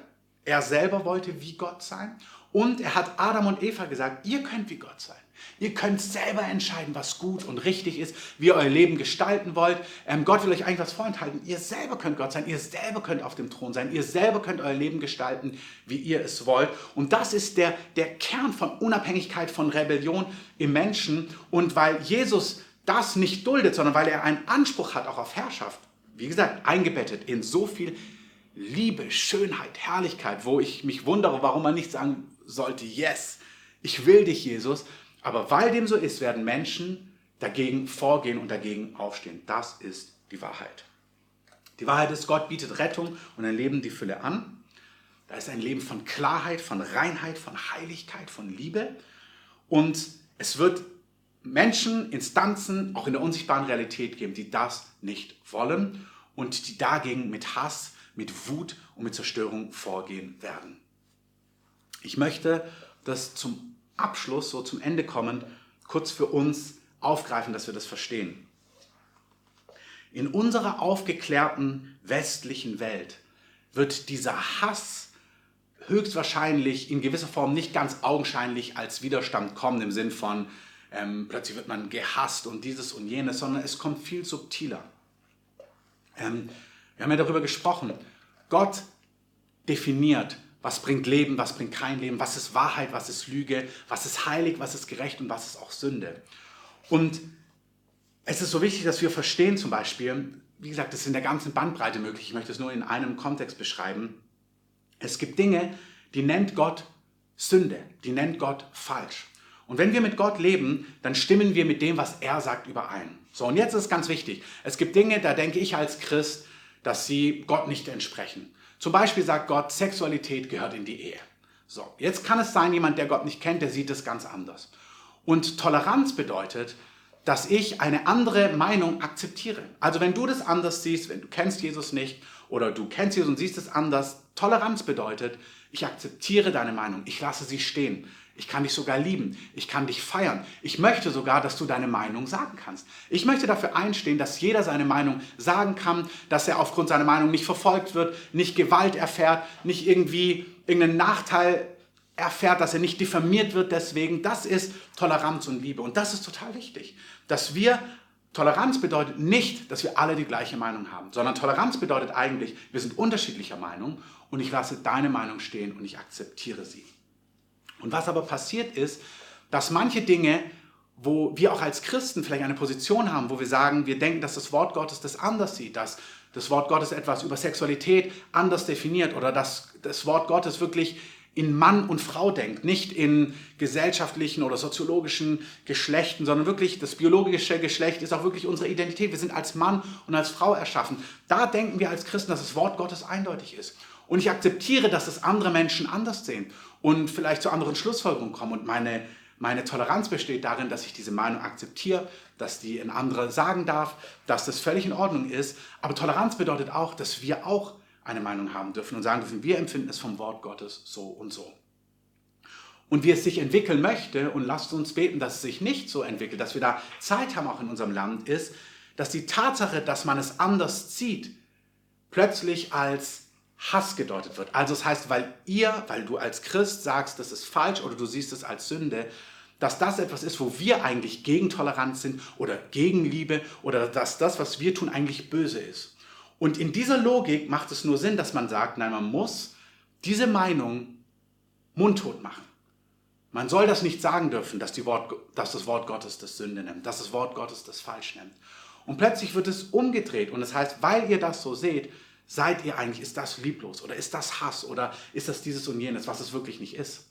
Er selber wollte wie Gott sein. Und er hat Adam und Eva gesagt, ihr könnt wie Gott sein. Ihr könnt selber entscheiden, was gut und richtig ist, wie ihr euer Leben gestalten wollt. Ähm, Gott will euch eigentlich was vorenthalten. Ihr selber könnt Gott sein, ihr selber könnt auf dem Thron sein, ihr selber könnt euer Leben gestalten, wie ihr es wollt. Und das ist der, der Kern von Unabhängigkeit, von Rebellion im Menschen. Und weil Jesus das nicht duldet, sondern weil er einen Anspruch hat, auch auf Herrschaft, wie gesagt, eingebettet in so viel Liebe, Schönheit, Herrlichkeit, wo ich mich wundere, warum man nicht sagen sollte, yes, ich will dich, Jesus, aber weil dem so ist, werden Menschen dagegen vorgehen und dagegen aufstehen. Das ist die Wahrheit. Die Wahrheit ist, Gott bietet Rettung und ein Leben die Fülle an. Da ist ein Leben von Klarheit, von Reinheit, von Heiligkeit, von Liebe. Und es wird Menschen, Instanzen, auch in der unsichtbaren Realität geben, die das nicht wollen und die dagegen mit Hass, mit Wut und mit Zerstörung vorgehen werden. Ich möchte das zum Abschluss, so zum Ende kommen, kurz für uns aufgreifen, dass wir das verstehen. In unserer aufgeklärten westlichen Welt wird dieser Hass höchstwahrscheinlich in gewisser Form nicht ganz augenscheinlich als Widerstand kommen, im Sinn von ähm, plötzlich wird man gehasst und dieses und jenes, sondern es kommt viel subtiler. Ähm, wir haben ja darüber gesprochen. Gott definiert was bringt Leben, was bringt kein Leben, was ist Wahrheit, was ist Lüge, was ist heilig, was ist gerecht und was ist auch Sünde. Und es ist so wichtig, dass wir verstehen zum Beispiel, wie gesagt, das ist in der ganzen Bandbreite möglich, ich möchte es nur in einem Kontext beschreiben. Es gibt Dinge, die nennt Gott Sünde, die nennt Gott falsch. Und wenn wir mit Gott leben, dann stimmen wir mit dem, was er sagt, überein. So, und jetzt ist ganz wichtig. Es gibt Dinge, da denke ich als Christ, dass sie Gott nicht entsprechen. Zum Beispiel sagt Gott, Sexualität gehört in die Ehe. So, jetzt kann es sein, jemand, der Gott nicht kennt, der sieht es ganz anders. Und Toleranz bedeutet, dass ich eine andere Meinung akzeptiere. Also wenn du das anders siehst, wenn du kennst Jesus nicht oder du kennst Jesus und siehst es anders, Toleranz bedeutet, ich akzeptiere deine Meinung, ich lasse sie stehen. Ich kann dich sogar lieben. Ich kann dich feiern. Ich möchte sogar, dass du deine Meinung sagen kannst. Ich möchte dafür einstehen, dass jeder seine Meinung sagen kann, dass er aufgrund seiner Meinung nicht verfolgt wird, nicht Gewalt erfährt, nicht irgendwie irgendeinen Nachteil erfährt, dass er nicht diffamiert wird deswegen. Das ist Toleranz und Liebe. Und das ist total wichtig, dass wir Toleranz bedeutet nicht, dass wir alle die gleiche Meinung haben, sondern Toleranz bedeutet eigentlich, wir sind unterschiedlicher Meinung und ich lasse deine Meinung stehen und ich akzeptiere sie. Und was aber passiert ist, dass manche Dinge, wo wir auch als Christen vielleicht eine Position haben, wo wir sagen, wir denken, dass das Wort Gottes das anders sieht, dass das Wort Gottes etwas über Sexualität anders definiert oder dass das Wort Gottes wirklich in Mann und Frau denkt, nicht in gesellschaftlichen oder soziologischen Geschlechten, sondern wirklich das biologische Geschlecht ist auch wirklich unsere Identität. Wir sind als Mann und als Frau erschaffen. Da denken wir als Christen, dass das Wort Gottes eindeutig ist. Und ich akzeptiere, dass es andere Menschen anders sehen und vielleicht zu anderen Schlussfolgerungen kommen. Und meine, meine Toleranz besteht darin, dass ich diese Meinung akzeptiere, dass die ein anderer sagen darf, dass das völlig in Ordnung ist. Aber Toleranz bedeutet auch, dass wir auch eine Meinung haben dürfen und sagen dürfen, wir empfinden es vom Wort Gottes so und so. Und wie es sich entwickeln möchte, und lasst uns beten, dass es sich nicht so entwickelt, dass wir da Zeit haben auch in unserem Land, ist, dass die Tatsache, dass man es anders zieht, plötzlich als Hass gedeutet wird. Also das heißt, weil ihr, weil du als Christ sagst, das ist falsch oder du siehst es als Sünde, dass das etwas ist, wo wir eigentlich gegen Toleranz sind oder gegen Liebe oder dass das, was wir tun, eigentlich böse ist. Und in dieser Logik macht es nur Sinn, dass man sagt, nein, man muss diese Meinung mundtot machen. Man soll das nicht sagen dürfen, dass, Wort, dass das Wort Gottes das Sünde nimmt, dass das Wort Gottes das falsch nimmt. Und plötzlich wird es umgedreht und das heißt, weil ihr das so seht, seid ihr eigentlich, ist das lieblos oder ist das Hass oder ist das dieses und jenes, was es wirklich nicht ist.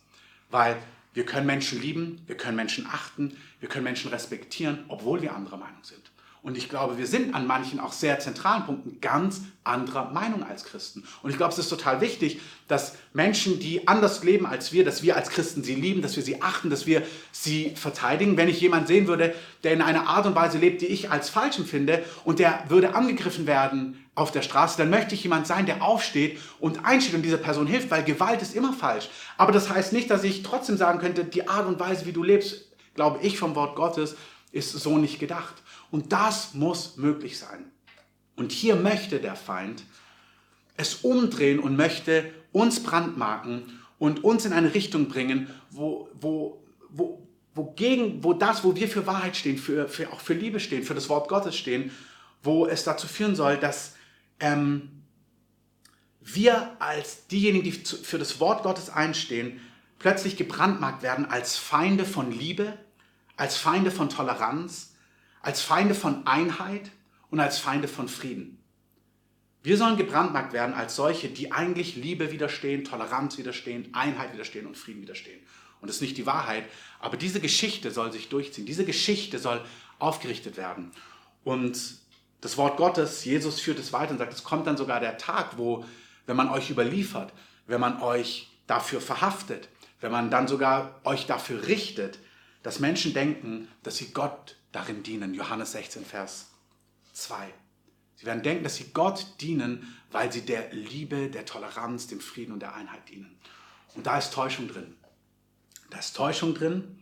Weil wir können Menschen lieben, wir können Menschen achten, wir können Menschen respektieren, obwohl wir anderer Meinung sind. Und ich glaube, wir sind an manchen auch sehr zentralen Punkten ganz anderer Meinung als Christen. Und ich glaube, es ist total wichtig, dass Menschen, die anders leben als wir, dass wir als Christen sie lieben, dass wir sie achten, dass wir sie verteidigen. Wenn ich jemanden sehen würde, der in einer Art und Weise lebt, die ich als falsch empfinde und der würde angegriffen werden auf der Straße, dann möchte ich jemand sein, der aufsteht und einsteht und dieser Person hilft, weil Gewalt ist immer falsch. Aber das heißt nicht, dass ich trotzdem sagen könnte, die Art und Weise, wie du lebst, glaube ich vom Wort Gottes, ist so nicht gedacht. Und das muss möglich sein. Und hier möchte der Feind es umdrehen und möchte uns brandmarken und uns in eine Richtung bringen, wo, wo, wo, wogegen, wo das, wo wir für Wahrheit stehen, für, für, auch für Liebe stehen, für das Wort Gottes stehen, wo es dazu führen soll, dass ähm, wir als diejenigen, die für das Wort Gottes einstehen, plötzlich gebrandmarkt werden als Feinde von Liebe, als Feinde von Toleranz, als Feinde von Einheit und als Feinde von Frieden. Wir sollen gebrandmarkt werden als solche, die eigentlich Liebe widerstehen, Toleranz widerstehen, Einheit widerstehen und Frieden widerstehen. Und das ist nicht die Wahrheit, aber diese Geschichte soll sich durchziehen. Diese Geschichte soll aufgerichtet werden. Und das Wort Gottes, Jesus führt es weiter und sagt, es kommt dann sogar der Tag, wo, wenn man euch überliefert, wenn man euch dafür verhaftet, wenn man dann sogar euch dafür richtet, dass Menschen denken, dass sie Gott darin dienen. Johannes 16, Vers 2. Sie werden denken, dass sie Gott dienen, weil sie der Liebe, der Toleranz, dem Frieden und der Einheit dienen. Und da ist Täuschung drin. Da ist Täuschung drin.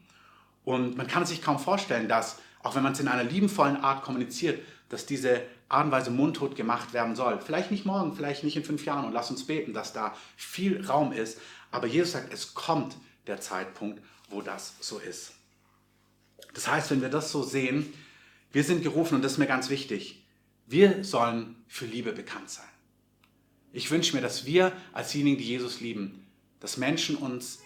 Und man kann es sich kaum vorstellen, dass, auch wenn man es in einer liebenvollen Art kommuniziert, dass diese Art und Weise mundtot gemacht werden soll. Vielleicht nicht morgen, vielleicht nicht in fünf Jahren. Und lass uns beten, dass da viel Raum ist. Aber Jesus sagt, es kommt der Zeitpunkt, wo das so ist. Das heißt, wenn wir das so sehen, wir sind gerufen, und das ist mir ganz wichtig, wir sollen für Liebe bekannt sein. Ich wünsche mir, dass wir als diejenigen, die Jesus lieben, dass Menschen uns,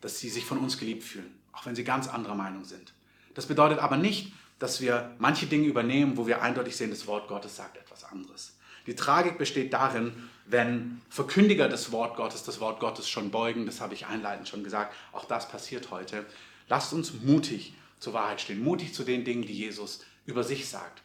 dass sie sich von uns geliebt fühlen, auch wenn sie ganz anderer Meinung sind. Das bedeutet aber nicht, dass wir manche Dinge übernehmen, wo wir eindeutig sehen, das Wort Gottes sagt etwas anderes. Die Tragik besteht darin, wenn Verkündiger des Wort Gottes das Wort Gottes schon beugen, das habe ich einleitend schon gesagt, auch das passiert heute. Lasst uns mutig zur Wahrheit stehen, mutig zu den Dingen, die Jesus über sich sagt.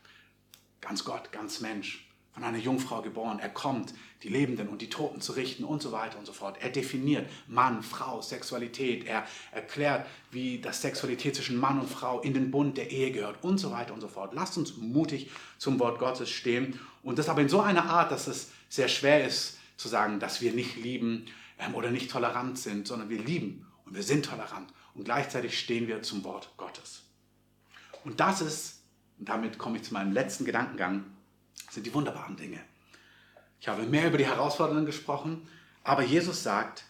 Ganz Gott, ganz Mensch, von einer Jungfrau geboren. Er kommt, die Lebenden und die Toten zu richten und so weiter und so fort. Er definiert Mann, Frau, Sexualität. Er erklärt, wie das Sexualität zwischen Mann und Frau in den Bund der Ehe gehört und so weiter und so fort. Lasst uns mutig zum Wort Gottes stehen und das aber in so einer Art, dass es sehr schwer ist zu sagen, dass wir nicht lieben ähm, oder nicht tolerant sind, sondern wir lieben und wir sind tolerant und gleichzeitig stehen wir zum Wort Gottes. Und das ist, und damit komme ich zu meinem letzten Gedankengang, sind die wunderbaren Dinge. Ich habe mehr über die Herausforderungen gesprochen, aber Jesus sagt,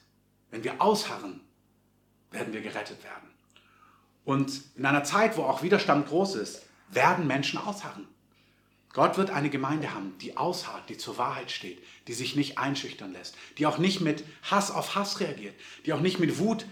wenn wir ausharren, werden wir gerettet werden. Und in einer Zeit, wo auch Widerstand groß ist, werden Menschen ausharren. Gott wird eine Gemeinde haben, die ausharrt, die zur Wahrheit steht, die sich nicht einschüchtern lässt, die auch nicht mit Hass auf Hass reagiert, die auch nicht mit Wut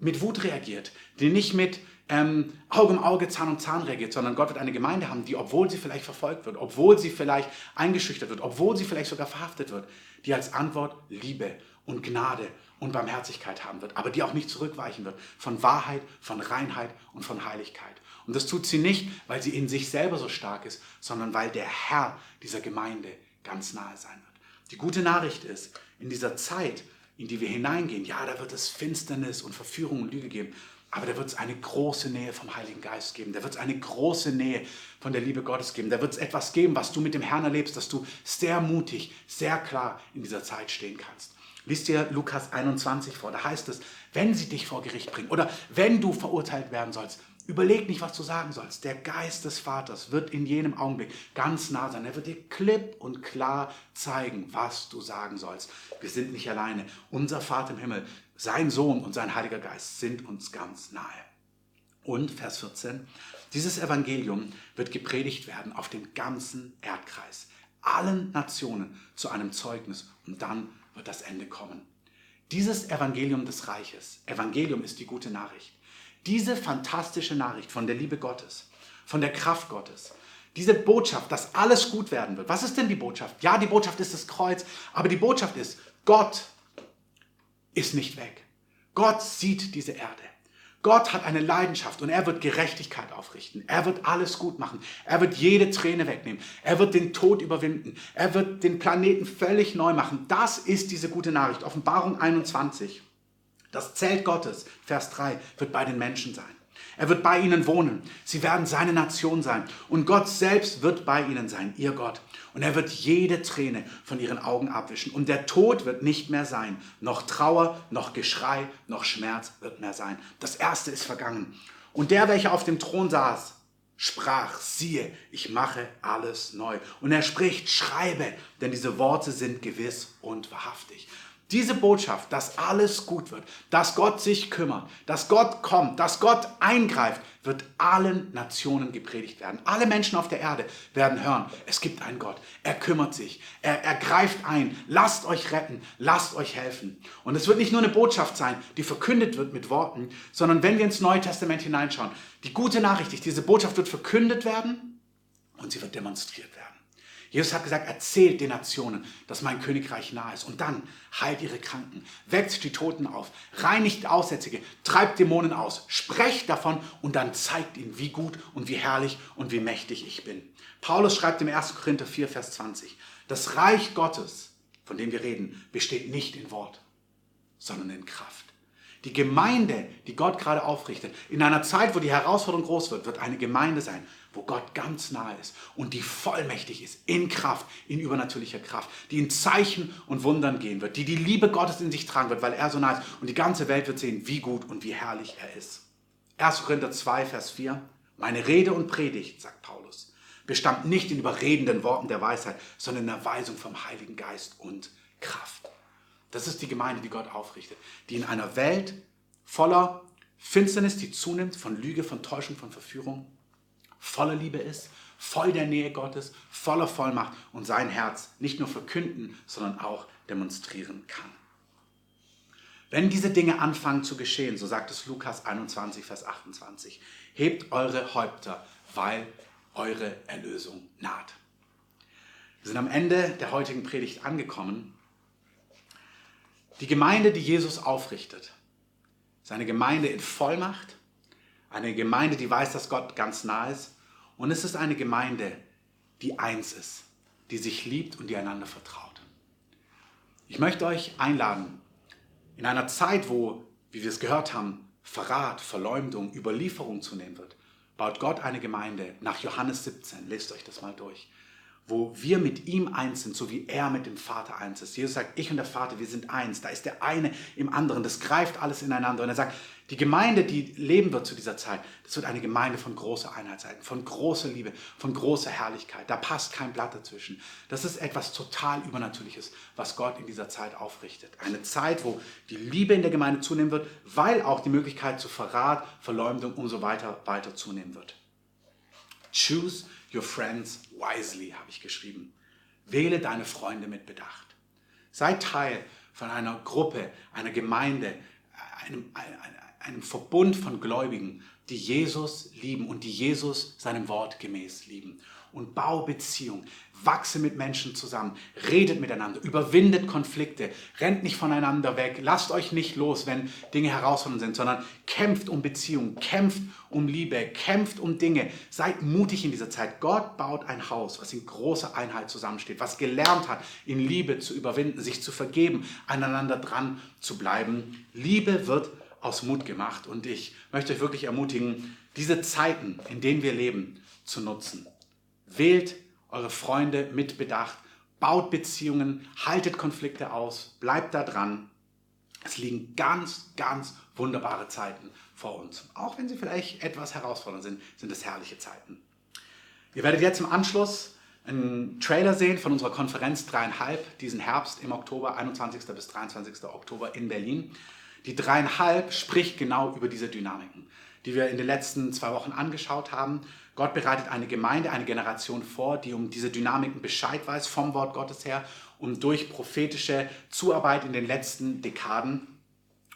mit Wut reagiert, die nicht mit ähm, Auge um Auge, Zahn um Zahn reagiert, sondern Gott wird eine Gemeinde haben, die, obwohl sie vielleicht verfolgt wird, obwohl sie vielleicht eingeschüchtert wird, obwohl sie vielleicht sogar verhaftet wird, die als Antwort Liebe und Gnade und Barmherzigkeit haben wird, aber die auch nicht zurückweichen wird von Wahrheit, von Reinheit und von Heiligkeit. Und das tut sie nicht, weil sie in sich selber so stark ist, sondern weil der Herr dieser Gemeinde ganz nahe sein wird. Die gute Nachricht ist, in dieser Zeit, in die wir hineingehen, ja, da wird es Finsternis und Verführung und Lüge geben, aber da wird es eine große Nähe vom Heiligen Geist geben. Da wird es eine große Nähe von der Liebe Gottes geben. Da wird es etwas geben, was du mit dem Herrn erlebst, dass du sehr mutig, sehr klar in dieser Zeit stehen kannst. Lies dir Lukas 21 vor. Da heißt es, wenn sie dich vor Gericht bringen oder wenn du verurteilt werden sollst, Überleg nicht, was du sagen sollst. Der Geist des Vaters wird in jenem Augenblick ganz nah sein. Er wird dir klipp und klar zeigen, was du sagen sollst. Wir sind nicht alleine. Unser Vater im Himmel, sein Sohn und sein Heiliger Geist sind uns ganz nahe. Und Vers 14, dieses Evangelium wird gepredigt werden auf dem ganzen Erdkreis, allen Nationen zu einem Zeugnis und dann wird das Ende kommen. Dieses Evangelium des Reiches, Evangelium ist die gute Nachricht, diese fantastische Nachricht von der Liebe Gottes, von der Kraft Gottes, diese Botschaft, dass alles gut werden wird. Was ist denn die Botschaft? Ja, die Botschaft ist das Kreuz, aber die Botschaft ist, Gott ist nicht weg. Gott sieht diese Erde. Gott hat eine Leidenschaft und er wird Gerechtigkeit aufrichten. Er wird alles gut machen. Er wird jede Träne wegnehmen. Er wird den Tod überwinden. Er wird den Planeten völlig neu machen. Das ist diese gute Nachricht. Offenbarung 21. Das Zelt Gottes, Vers 3, wird bei den Menschen sein. Er wird bei ihnen wohnen. Sie werden seine Nation sein. Und Gott selbst wird bei ihnen sein, ihr Gott. Und er wird jede Träne von ihren Augen abwischen. Und der Tod wird nicht mehr sein. Noch Trauer, noch Geschrei, noch Schmerz wird mehr sein. Das Erste ist vergangen. Und der, welcher auf dem Thron saß, sprach, siehe, ich mache alles neu. Und er spricht, schreibe, denn diese Worte sind gewiss und wahrhaftig. Diese Botschaft, dass alles gut wird, dass Gott sich kümmert, dass Gott kommt, dass Gott eingreift, wird allen Nationen gepredigt werden. Alle Menschen auf der Erde werden hören, es gibt einen Gott. Er kümmert sich, er, er greift ein. Lasst euch retten, lasst euch helfen. Und es wird nicht nur eine Botschaft sein, die verkündet wird mit Worten, sondern wenn wir ins Neue Testament hineinschauen, die gute Nachricht ist, diese Botschaft wird verkündet werden und sie wird demonstriert werden. Jesus hat gesagt, erzählt den Nationen, dass mein Königreich nahe ist. Und dann heilt ihre Kranken, weckt die Toten auf, reinigt Aussätzige, treibt Dämonen aus, sprecht davon und dann zeigt ihnen, wie gut und wie herrlich und wie mächtig ich bin. Paulus schreibt im 1. Korinther 4, Vers 20, das Reich Gottes, von dem wir reden, besteht nicht in Wort, sondern in Kraft. Die Gemeinde, die Gott gerade aufrichtet, in einer Zeit, wo die Herausforderung groß wird, wird eine Gemeinde sein, wo Gott ganz nahe ist und die vollmächtig ist, in Kraft, in übernatürlicher Kraft, die in Zeichen und Wundern gehen wird, die die Liebe Gottes in sich tragen wird, weil er so nah ist und die ganze Welt wird sehen, wie gut und wie herrlich er ist. 1. Korinther 2, Vers 4. Meine Rede und Predigt, sagt Paulus, bestand nicht in überredenden Worten der Weisheit, sondern in der Weisung vom Heiligen Geist und Kraft. Das ist die Gemeinde, die Gott aufrichtet, die in einer Welt voller Finsternis, die zunimmt, von Lüge, von Täuschung, von Verführung, voller Liebe ist, voll der Nähe Gottes, voller Vollmacht und sein Herz nicht nur verkünden, sondern auch demonstrieren kann. Wenn diese Dinge anfangen zu geschehen, so sagt es Lukas 21, Vers 28, hebt eure Häupter, weil eure Erlösung naht. Wir sind am Ende der heutigen Predigt angekommen. Die Gemeinde, die Jesus aufrichtet, ist eine Gemeinde in Vollmacht, eine Gemeinde, die weiß, dass Gott ganz nah ist und es ist eine Gemeinde, die eins ist, die sich liebt und die einander vertraut. Ich möchte euch einladen, in einer Zeit, wo, wie wir es gehört haben, Verrat, Verleumdung, Überlieferung zunehmen wird, baut Gott eine Gemeinde nach Johannes 17. Lest euch das mal durch wo wir mit ihm eins sind, so wie er mit dem Vater eins ist. Jesus sagt, ich und der Vater, wir sind eins. Da ist der eine im anderen. Das greift alles ineinander. Und er sagt, die Gemeinde, die leben wird zu dieser Zeit, das wird eine Gemeinde von großer Einheit sein, von großer Liebe, von großer Herrlichkeit. Da passt kein Blatt dazwischen. Das ist etwas total Übernatürliches, was Gott in dieser Zeit aufrichtet. Eine Zeit, wo die Liebe in der Gemeinde zunehmen wird, weil auch die Möglichkeit zu Verrat, Verleumdung und so weiter weiter zunehmen wird. Choose your friends wisely, habe ich geschrieben. Wähle deine Freunde mit Bedacht. Sei Teil von einer Gruppe, einer Gemeinde, einem, einem Verbund von Gläubigen, die Jesus lieben und die Jesus seinem Wort gemäß lieben. Und bau Beziehung wachse mit Menschen zusammen, redet miteinander, überwindet Konflikte, rennt nicht voneinander weg, lasst euch nicht los, wenn Dinge herausfordernd sind, sondern kämpft um Beziehungen, kämpft um Liebe, kämpft um Dinge. Seid mutig in dieser Zeit. Gott baut ein Haus, was in großer Einheit zusammensteht, was gelernt hat, in Liebe zu überwinden, sich zu vergeben, aneinander dran zu bleiben. Liebe wird aus Mut gemacht und ich möchte euch wirklich ermutigen, diese Zeiten, in denen wir leben, zu nutzen. Wählt eure Freunde mit Bedacht, baut Beziehungen, haltet Konflikte aus, bleibt da dran. Es liegen ganz, ganz wunderbare Zeiten vor uns. Auch wenn sie vielleicht etwas herausfordernd sind, sind es herrliche Zeiten. Ihr werdet jetzt im Anschluss einen Trailer sehen von unserer Konferenz dreieinhalb diesen Herbst im Oktober, 21. bis 23. Oktober in Berlin. Die dreieinhalb spricht genau über diese Dynamiken, die wir in den letzten zwei Wochen angeschaut haben. Gott bereitet eine Gemeinde, eine Generation vor, die um diese Dynamiken Bescheid weiß vom Wort Gottes her und durch prophetische Zuarbeit in den letzten Dekaden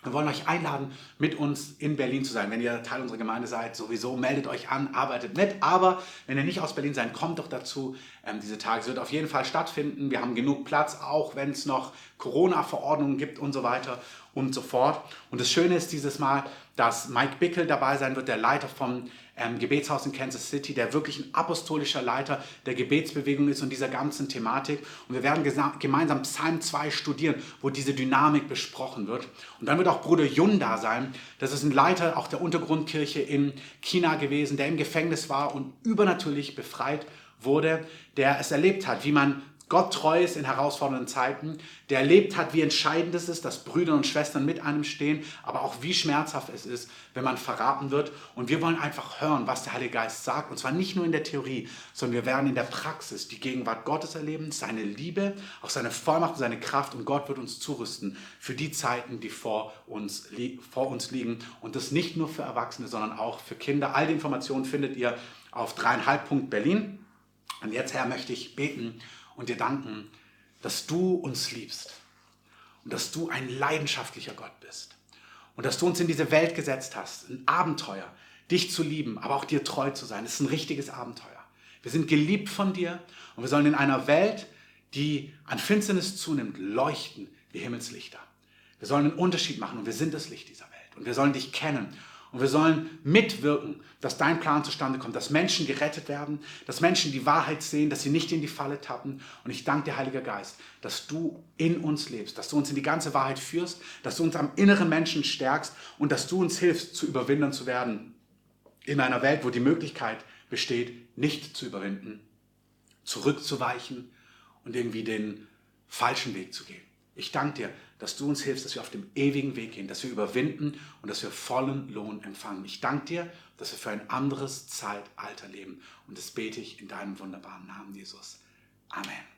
wir wollen euch einladen, mit uns in Berlin zu sein. Wenn ihr Teil unserer Gemeinde seid, sowieso meldet euch an, arbeitet mit. Aber wenn ihr nicht aus Berlin seid, kommt doch dazu. Ähm, diese Tage wird auf jeden Fall stattfinden. Wir haben genug Platz, auch wenn es noch Corona-Verordnungen gibt und so weiter und so fort. Und das Schöne ist dieses Mal, dass Mike Bickel dabei sein wird, der Leiter vom ähm, Gebetshaus in Kansas City, der wirklich ein apostolischer Leiter der Gebetsbewegung ist und dieser ganzen Thematik. Und wir werden gemeinsam Psalm 2 studieren, wo diese Dynamik besprochen wird. Und dann wird auch Bruder Jun da sein. Das ist ein Leiter auch der Untergrundkirche in China gewesen, der im Gefängnis war und übernatürlich befreit wurde, der es erlebt hat, wie man Gott treu ist in herausfordernden Zeiten, der erlebt hat, wie entscheidend es ist, dass Brüder und Schwestern mit einem stehen, aber auch wie schmerzhaft es ist, wenn man verraten wird. Und wir wollen einfach hören, was der Heilige Geist sagt. Und zwar nicht nur in der Theorie, sondern wir werden in der Praxis die Gegenwart Gottes erleben, seine Liebe, auch seine Vollmacht und seine Kraft. Und Gott wird uns zurüsten für die Zeiten, die vor uns, vor uns liegen. Und das nicht nur für Erwachsene, sondern auch für Kinder. All die Informationen findet ihr auf dreieinhalb Berlin. Und jetzt, Herr, möchte ich beten und dir danken, dass du uns liebst und dass du ein leidenschaftlicher Gott bist und dass du uns in diese Welt gesetzt hast, ein Abenteuer, dich zu lieben, aber auch dir treu zu sein. Es ist ein richtiges Abenteuer. Wir sind geliebt von dir und wir sollen in einer Welt, die an Finsternis zunimmt, leuchten wie Himmelslichter. Wir sollen einen Unterschied machen und wir sind das Licht dieser Welt und wir sollen dich kennen und wir sollen mitwirken, dass dein Plan zustande kommt, dass Menschen gerettet werden, dass Menschen die Wahrheit sehen, dass sie nicht in die Falle tappen. Und ich danke dir, Heiliger Geist, dass du in uns lebst, dass du uns in die ganze Wahrheit führst, dass du uns am inneren Menschen stärkst und dass du uns hilfst, zu Überwindern zu werden in einer Welt, wo die Möglichkeit besteht, nicht zu überwinden, zurückzuweichen und irgendwie den falschen Weg zu gehen. Ich danke dir, dass du uns hilfst, dass wir auf dem ewigen Weg gehen, dass wir überwinden und dass wir vollen Lohn empfangen. Ich danke dir, dass wir für ein anderes Zeitalter leben. Und das bete ich in deinem wunderbaren Namen, Jesus. Amen.